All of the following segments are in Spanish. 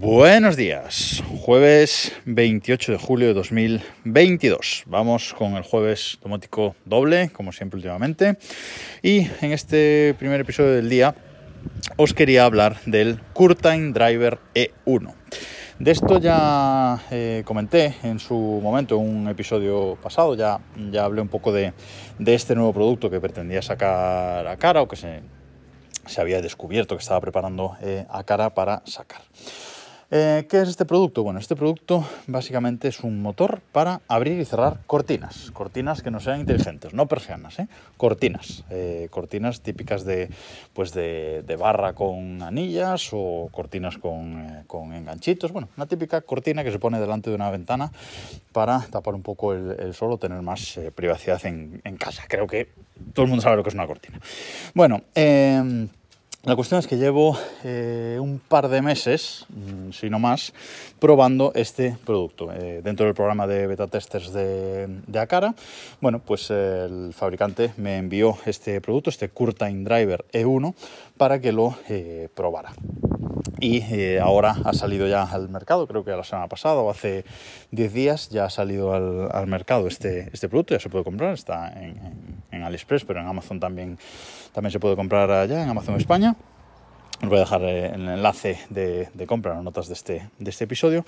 Buenos días, jueves 28 de julio de 2022. Vamos con el jueves domótico doble, como siempre últimamente. Y en este primer episodio del día os quería hablar del Curtime Driver E1. De esto ya eh, comenté en su momento, en un episodio pasado, ya, ya hablé un poco de, de este nuevo producto que pretendía sacar a cara o que se, se había descubierto que estaba preparando eh, a cara para sacar. Eh, ¿Qué es este producto? Bueno, este producto básicamente es un motor para abrir y cerrar cortinas. Cortinas que no sean inteligentes, no persianas, ¿eh? cortinas. Eh, cortinas típicas de, pues de, barra con anillas o cortinas con, con, enganchitos. Bueno, una típica cortina que se pone delante de una ventana para tapar un poco el, sol o tener más privacidad en, en, casa. Creo que todo el mundo sabe lo que es una cortina. Bueno, la cuestión es que llevo eh, un par de meses, mm, si no más, probando este producto. Eh, dentro del programa de beta testers de, Acara, bueno, pues el fabricante me envió este producto, este Curtain Driver E1, para que lo eh, probara. Y ahora ha salido ya al mercado, creo que la semana pasada o hace 10 días ya ha salido al, mercado este, este producto, ya se puede comprar, está en, en AliExpress, pero en Amazon también, también se puede comprar allá, en Amazon España. Os voy a dejar eh, el enlace de, compra en las notas de este, de este episodio.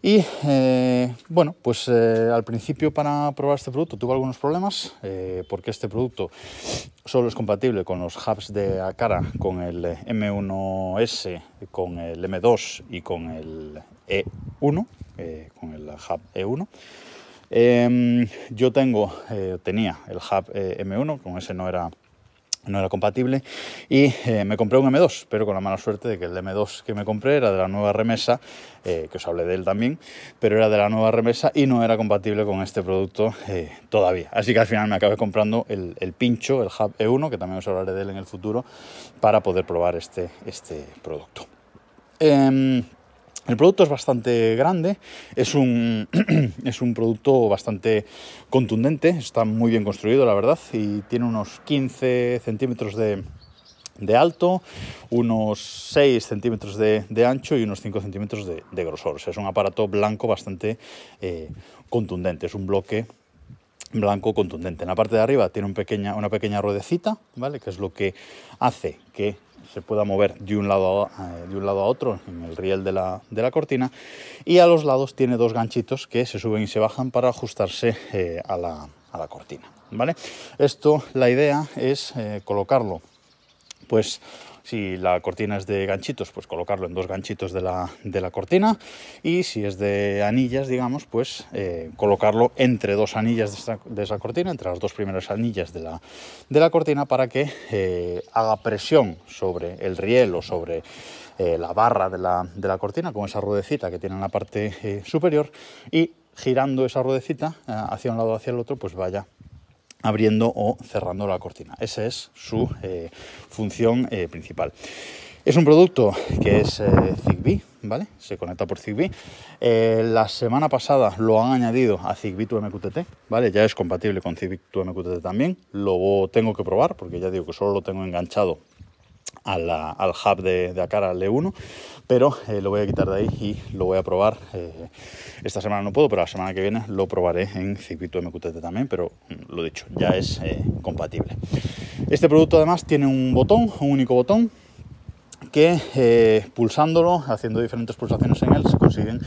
Y eh, bueno, pues eh, al principio para probar este producto tuve algunos problemas porque este producto solo es compatible con los hubs de Acara, con el M1S, con el M2 y con el E1, con el hub E1. Em, yo tengo, tenía el hub M1, con ese no era no era compatible y eh, me compré un M2, pero con la mala suerte de que el M2 que me compré era de la nueva remesa, eh, que os hablé de él también, pero era de la nueva remesa y no era compatible con este producto eh, todavía. Así que al final me acabé comprando el, pincho, el Hub E1, que también os hablaré de él en el futuro, para poder probar este, este producto. El producto es bastante grande, es un, es un producto bastante contundente, está muy bien construido, la verdad, y tiene unos 15 centímetros de, alto, unos 6 centímetros de, ancho y unos 5 centímetros de, grosor. es un aparato blanco bastante eh, contundente, es un bloque blanco contundente. En la parte de arriba tiene un pequeña, una pequeña ruedecita, ¿vale? que es lo que hace que se pueda mover de un lado a, eh, de un lado a otro en el riel de la, de la, cortina y a los lados tiene dos ganchitos que se suben y se bajan para ajustarse eh, a, la, a, la, cortina. ¿vale? Esto, la idea es eh, colocarlo pues si la cortina es de ganchitos, pues colocarlo en dos ganchitos de la, de la cortina. Y si es de anillas, digamos, pues eh, colocarlo entre dos anillas de, esa cortina, entre las dos primeras anillas de la, de la cortina, para que eh, haga presión sobre el riel o sobre eh, la barra de la, de la, cortina, con esa ruedecita que tiene en la parte superior. Y girando esa ruedecita hacia un lado o hacia el otro, pues vaya abriendo o cerrando la cortina. Esa es su eh, función eh, principal. Es un producto que es eh, Zigbee, ¿vale? Se conecta por Zigbee. la semana pasada lo han añadido a Zigbee to MQTT, ¿vale? Ya es compatible con Zigbee to MQTT también. Lo tengo que probar porque ya digo que solo lo tengo enganchado al hub de, de al E1, pero eh, lo voy a quitar de ahí y lo voy a probar. Eh, esta semana no puedo, pero la semana que viene lo probaré en circuito MQTT también, pero mm, lo dicho, ya es eh, compatible. Este producto además tiene un botón, un único botón, que eh, pulsándolo, haciendo diferentes pulsaciones en él, se consiguen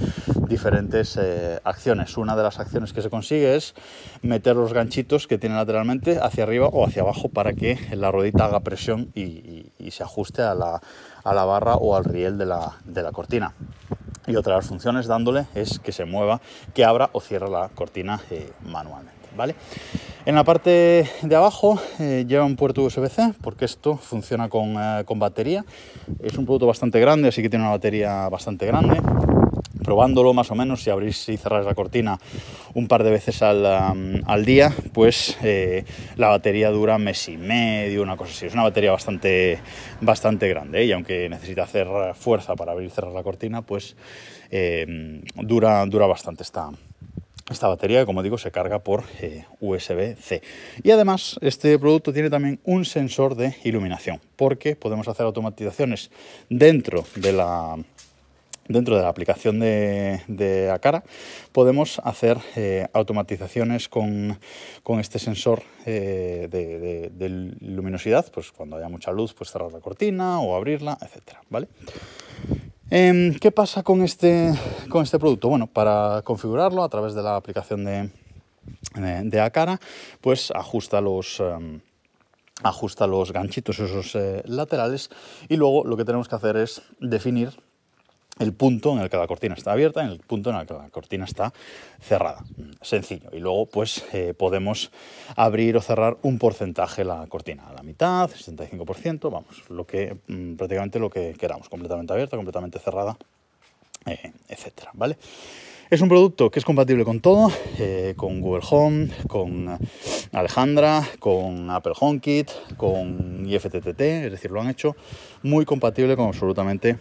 diferentes eh, acciones. Una de las acciones que se consigue es meter los ganchitos que tiene lateralmente hacia arriba o hacia abajo para que la ruedita haga presión y, se ajuste a la, barra o al riel de la, cortina. Y otra de las funciones dándole es que se mueva, que abra o cierre la cortina eh, manualmente. En la parte de abajo eh, lleva un puerto USB-C porque esto funciona eh, con, batería. Es un producto bastante grande, así que tiene una batería bastante grande. Probándolo más o menos, si abrís y cerráis la cortina un par de veces al, día, pues eh, la batería dura mes y medio, una cosa así. Es una batería bastante, bastante grande y aunque necesita hacer fuerza para abrir y cerrar la cortina, pues dura, dura bastante esta, esta batería, como digo, se carga por eh, USB-C. Y además, este producto tiene también un sensor de iluminación, porque podemos hacer automatizaciones dentro de la, dentro de la aplicación de, de Acara podemos hacer eh, automatizaciones con, este sensor eh, de, luminosidad, pues cuando haya mucha luz, pues cerrar la cortina o abrirla, etcétera, ¿vale? Em, ¿Qué pasa con este, con este producto? Bueno, para configurarlo a través de la aplicación de, de Acara, pues ajusta los... Em, ajusta los ganchitos esos eh, laterales y luego lo que tenemos que hacer es definir el punto en el que la cortina está abierta, en el punto en el que la cortina está cerrada. Sencillo. Y luego, pues, eh, podemos abrir o cerrar un porcentaje la cortina, a la mitad, 65%, vamos, lo que, mm, prácticamente lo que queramos, completamente abierta, completamente cerrada, eh, etcétera, ¿vale? Es un producto que es compatible con todo, eh, con Google Home, con Alejandra, con Apple HomeKit, con IFTTT, es decir, lo han hecho muy compatible con absolutamente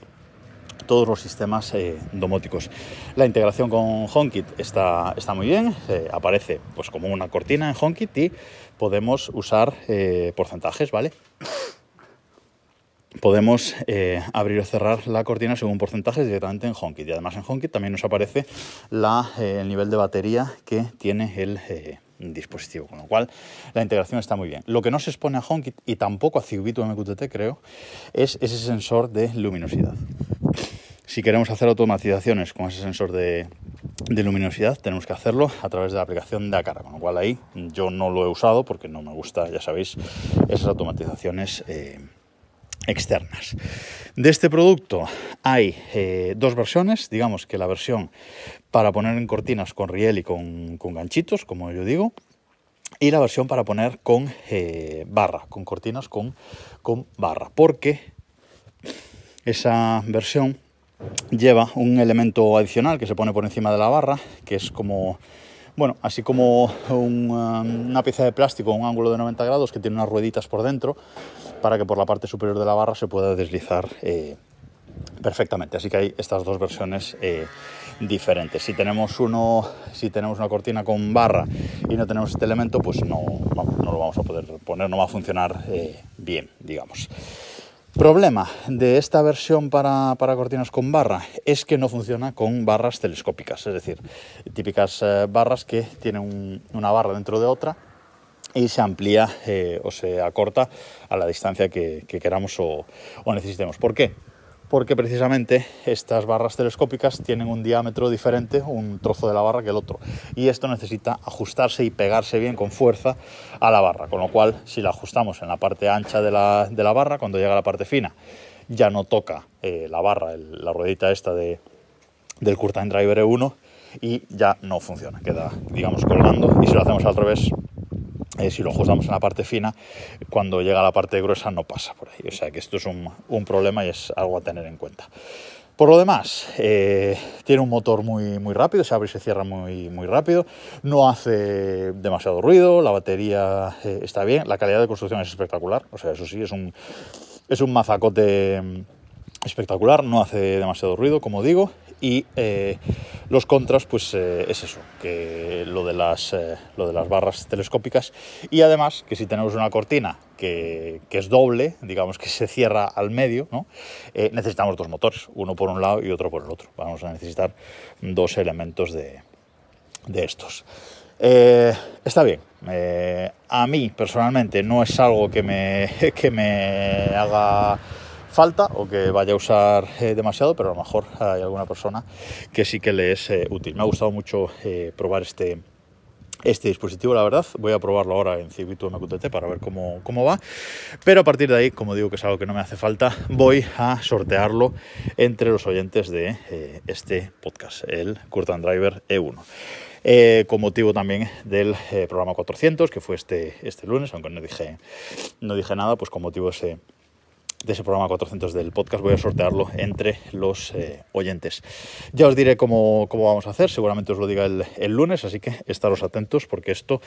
todos los sistemas eh, domóticos. La integración con HomeKit está, está muy bien, eh, aparece pues como una cortina en HomeKit y podemos usar eh, porcentajes, ¿vale? Podemos abrir o cerrar la cortina según porcentajes directamente en HomeKit y además en HomeKit también nos aparece la, el nivel de batería que tiene el dispositivo, con lo cual la integración está muy bien. Lo que no se expone a HomeKit y tampoco a Cibito MQTT creo es ese sensor de luminosidad. Si queremos hacer automatizaciones con ese sensor de, luminosidad, tenemos que hacerlo a través de la aplicación de Acara, con lo cual ahí yo no lo he usado porque no me gusta, ya sabéis, esas automatizaciones eh, externas. De este producto hay eh, dos versiones, digamos que la versión para poner en cortinas con riel y con, ganchitos, como yo digo, y la versión para poner con eh, barra, con cortinas con barra, porque esa versión lleva un elemento adicional que se pone por encima de la barra, que es como, bueno, así como um, una pieza de plástico, un ángulo de 90 grados que tiene unas rueditas por dentro, para que por la parte superior de la barra se pueda deslizar eh, perfectamente. Así que hay estas dos versiones eh, diferentes. Si tenemos, uno, si tenemos una cortina con barra y no tenemos este elemento, pues no, no lo vamos a poder poner, no va a funcionar eh, bien, digamos. Problema de esta versión para, cortinas con barra es que no funciona con barras telescópicas, es decir, típicas eh, barras que tienen una barra dentro de otra y se amplía eh, o se acorta a la distancia que, queramos o necesitemos. ¿Por qué? Porque precisamente estas barras telescópicas tienen un diámetro diferente, un trozo de la barra que el otro. Y esto necesita ajustarse y pegarse bien con fuerza a la barra, con lo cual si la ajustamos en la parte ancha de la, barra, cuando llega a la parte fina, ya no toca eh, la barra, la ruedita esta de, del Curtain Driver E1 y ya no funciona, queda digamos colgando y si lo hacemos al revés si lo ajustamos en la parte fina, cuando llega a la parte gruesa no pasa por ahí. O sea que esto es un, problema y es algo a tener en cuenta. Por lo demás, eh, tiene un motor muy, muy rápido, se abre y se cierra muy, muy rápido, no hace demasiado ruido, la batería eh, está bien, la calidad de construcción es espectacular, o sea, eso sí, es un, es un mazacote mm, espectacular, no hace demasiado ruido, como digo, y eh, los contras, pues eh, es eso, que lo de, las, eh, lo de las barras telescópicas y además que si tenemos una cortina que, es doble, digamos que se cierra al medio, ¿no? necesitamos dos motores, uno por un lado y otro por el otro. Vamos a necesitar dos elementos de, de estos. está bien. a mí personalmente no es algo que me, que me haga falta o que vaya a usar eh, demasiado, pero a lo mejor hay alguna persona que sí que le es eh, útil. Me ha gustado mucho eh, probar este, este dispositivo, la verdad. Voy a probarlo ahora en circuito MQTT para ver cómo, cómo, va. Pero a partir de ahí, como digo que es algo que no me hace falta, voy a sortearlo entre los oyentes de este podcast, el Curtain Driver E1. con motivo también del programa 400, que fue este, este lunes, aunque no dije, no dije nada, pues con motivo ese de ese programa 400 del podcast. Voy a sortearlo entre los eh, oyentes. Ya os diré cómo, vamos a hacer, seguramente os lo diga el, lunes, así que estaros atentos porque esto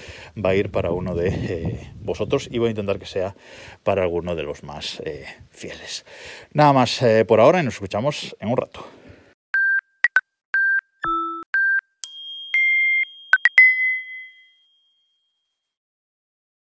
va a ir para uno de eh, vosotros y voy a intentar que sea para alguno de los más eh, fieles. Nada más por ahora y nos escuchamos en un rato.